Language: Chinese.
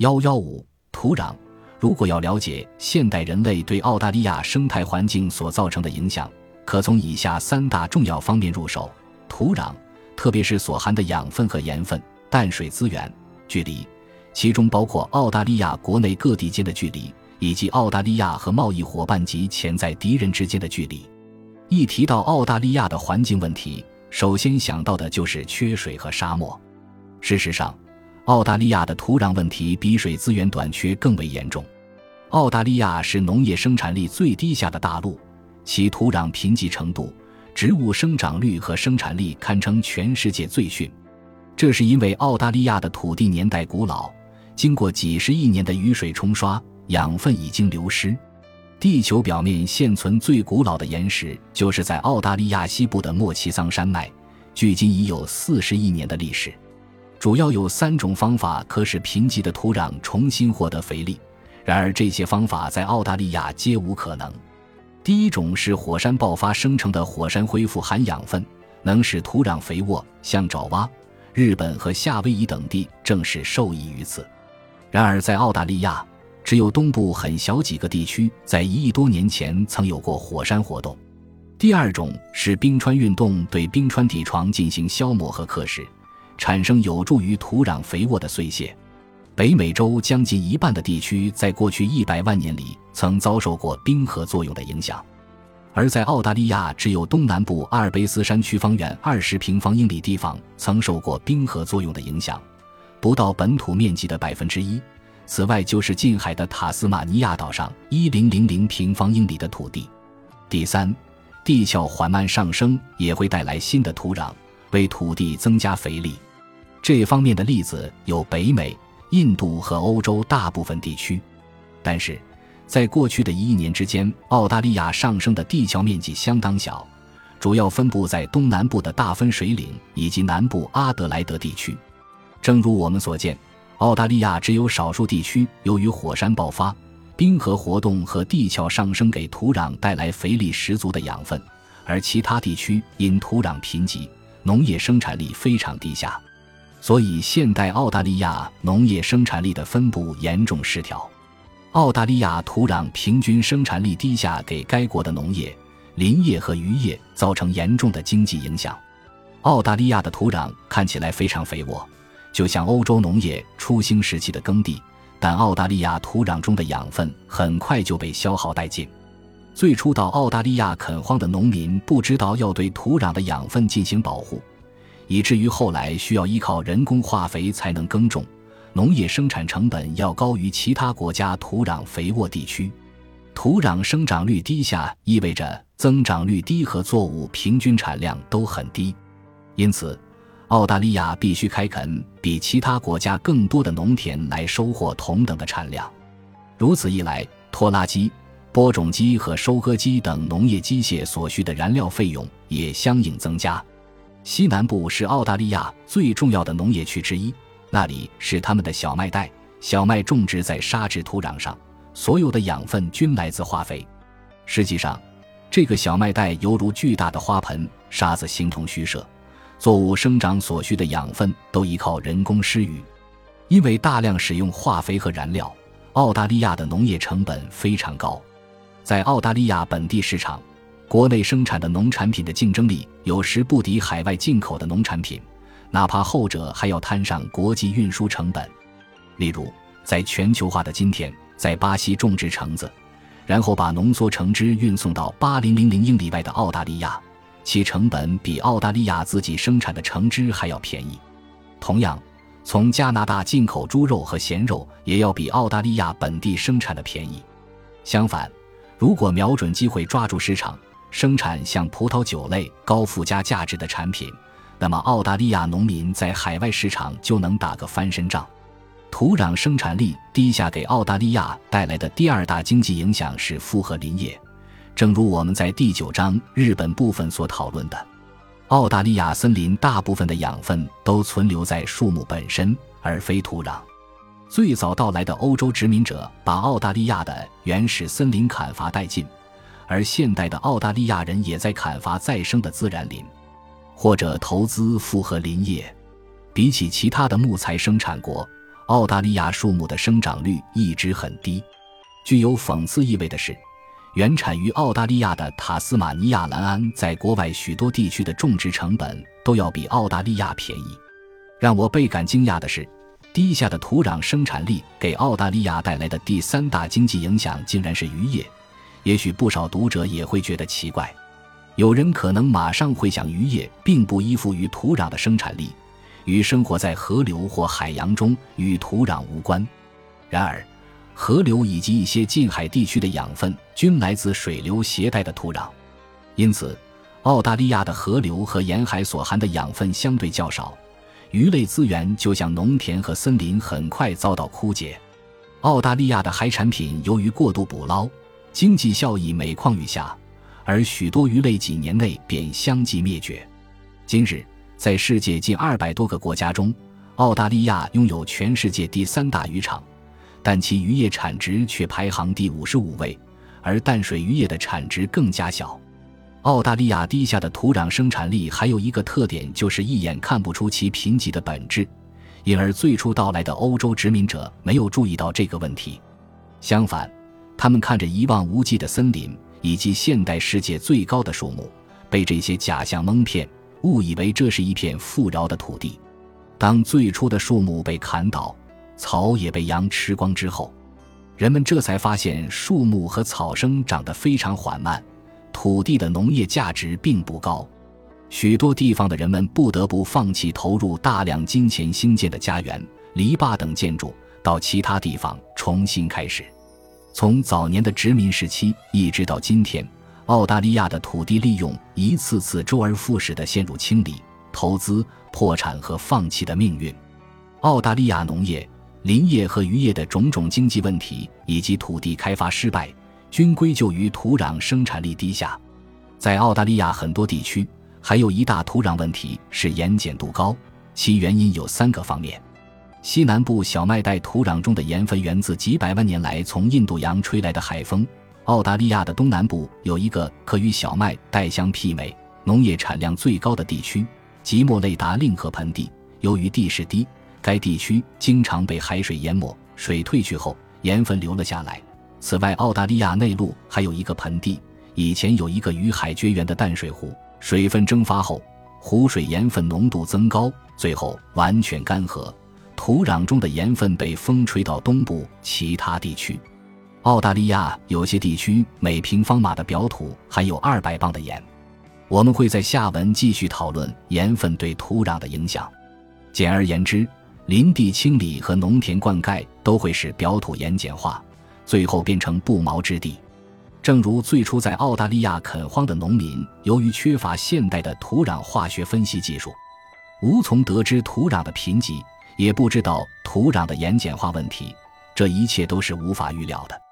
幺幺五土壤。如果要了解现代人类对澳大利亚生态环境所造成的影响，可从以下三大重要方面入手：土壤，特别是所含的养分和盐分；淡水资源；距离，其中包括澳大利亚国内各地间的距离，以及澳大利亚和贸易伙伴及潜在敌人之间的距离。一提到澳大利亚的环境问题，首先想到的就是缺水和沙漠。事实上，澳大利亚的土壤问题比水资源短缺更为严重。澳大利亚是农业生产力最低下的大陆，其土壤贫瘠程度、植物生长率和生产力堪称全世界最逊。这是因为澳大利亚的土地年代古老，经过几十亿年的雨水冲刷，养分已经流失。地球表面现存最古老的岩石，就是在澳大利亚西部的莫奇桑山脉，距今已有四十亿年的历史。主要有三种方法可使贫瘠的土壤重新获得肥力，然而这些方法在澳大利亚皆无可能。第一种是火山爆发生成的火山灰富含养分，能使土壤肥沃，像爪哇、日本和夏威夷等地正是受益于此。然而在澳大利亚，只有东部很小几个地区在一亿多年前曾有过火山活动。第二种是冰川运动对冰川底床进行消磨和刻蚀。产生有助于土壤肥沃的碎屑。北美洲将近一半的地区在过去一百万年里曾遭受过冰河作用的影响，而在澳大利亚，只有东南部阿尔卑斯山区方圆二十平方英里地方曾受过冰河作用的影响，不到本土面积的百分之一。此外，就是近海的塔斯马尼亚岛上一零零零平方英里的土地。第三，地壳缓慢上升也会带来新的土壤，为土地增加肥力。这方面的例子有北美、印度和欧洲大部分地区，但是，在过去的一亿年之间，澳大利亚上升的地壳面积相当小，主要分布在东南部的大分水岭以及南部阿德莱德地区。正如我们所见，澳大利亚只有少数地区由于火山爆发、冰河活动和地壳上升给土壤带来肥力十足的养分，而其他地区因土壤贫瘠，农业生产力非常低下。所以，现代澳大利亚农业生产力的分布严重失调。澳大利亚土壤平均生产力低下，给该国的农业、林业和渔业造成严重的经济影响。澳大利亚的土壤看起来非常肥沃，就像欧洲农业初兴时期的耕地，但澳大利亚土壤中的养分很快就被消耗殆尽。最初到澳大利亚垦荒的农民不知道要对土壤的养分进行保护。以至于后来需要依靠人工化肥才能耕种，农业生产成本要高于其他国家土壤肥沃地区。土壤生长率低下意味着增长率低和作物平均产量都很低，因此澳大利亚必须开垦比其他国家更多的农田来收获同等的产量。如此一来，拖拉机、播种机和收割机等农业机械所需的燃料费用也相应增加。西南部是澳大利亚最重要的农业区之一，那里是他们的小麦带。小麦种植在沙质土壤上，所有的养分均来自化肥。实际上，这个小麦带犹如巨大的花盆，沙子形同虚设。作物生长所需的养分都依靠人工施予。因为大量使用化肥和燃料，澳大利亚的农业成本非常高。在澳大利亚本地市场。国内生产的农产品的竞争力有时不敌海外进口的农产品，哪怕后者还要摊上国际运输成本。例如，在全球化的今天，在巴西种植橙子，然后把浓缩橙汁运送到八零零零英里外的澳大利亚，其成本比澳大利亚自己生产的橙汁还要便宜。同样，从加拿大进口猪肉和咸肉也要比澳大利亚本地生产的便宜。相反，如果瞄准机会抓住市场，生产像葡萄酒类高附加价值的产品，那么澳大利亚农民在海外市场就能打个翻身仗。土壤生产力低下给澳大利亚带来的第二大经济影响是复合林业。正如我们在第九章日本部分所讨论的，澳大利亚森林大部分的养分都存留在树木本身，而非土壤。最早到来的欧洲殖民者把澳大利亚的原始森林砍伐殆尽。而现代的澳大利亚人也在砍伐再生的自然林，或者投资复合林业。比起其他的木材生产国，澳大利亚树木的生长率一直很低。具有讽刺意味的是，原产于澳大利亚的塔斯马尼亚蓝桉在国外许多地区的种植成本都要比澳大利亚便宜。让我倍感惊讶的是，低下的土壤生产力给澳大利亚带来的第三大经济影响竟然是渔业。也许不少读者也会觉得奇怪，有人可能马上会想，渔业并不依附于土壤的生产力，与生活在河流或海洋中与土壤无关。然而，河流以及一些近海地区的养分均来自水流携带的土壤，因此，澳大利亚的河流和沿海所含的养分相对较少，鱼类资源就像农田和森林，很快遭到枯竭。澳大利亚的海产品由于过度捕捞。经济效益每况愈下，而许多鱼类几年内便相继灭绝。今日，在世界近二百多个国家中，澳大利亚拥有全世界第三大渔场，但其渔业产值却排行第五十五位，而淡水渔业的产值更加小。澳大利亚低下的土壤生产力还有一个特点，就是一眼看不出其贫瘠的本质，因而最初到来的欧洲殖民者没有注意到这个问题。相反。他们看着一望无际的森林以及现代世界最高的树木，被这些假象蒙骗，误以为这是一片富饶的土地。当最初的树木被砍倒，草也被羊吃光之后，人们这才发现树木和草生长得非常缓慢，土地的农业价值并不高。许多地方的人们不得不放弃投入大量金钱兴建的家园、篱笆等建筑，到其他地方重新开始。从早年的殖民时期一直到今天，澳大利亚的土地利用一次次周而复始地陷入清理、投资、破产和放弃的命运。澳大利亚农业、林业和渔业的种种经济问题以及土地开发失败，均归咎于土壤生产力低下。在澳大利亚很多地区，还有一大土壤问题是盐碱度高，其原因有三个方面。西南部小麦带土壤中的盐分源自几百万年来从印度洋吹来的海风。澳大利亚的东南部有一个可与小麦带相媲美、农业产量最高的地区——吉莫雷达令河盆地。由于地势低，该地区经常被海水淹没，水退去后，盐分流了下来。此外，澳大利亚内陆还有一个盆地，以前有一个与海绝缘的淡水湖，水分蒸发后，湖水盐分浓度增高，最后完全干涸。土壤中的盐分被风吹到东部其他地区。澳大利亚有些地区每平方码的表土含有二百磅的盐。我们会在下文继续讨论盐分对土壤的影响。简而言之，林地清理和农田灌溉都会使表土盐碱化，最后变成不毛之地。正如最初在澳大利亚垦荒的农民，由于缺乏现代的土壤化学分析技术，无从得知土壤的贫瘠。也不知道土壤的盐碱化问题，这一切都是无法预料的。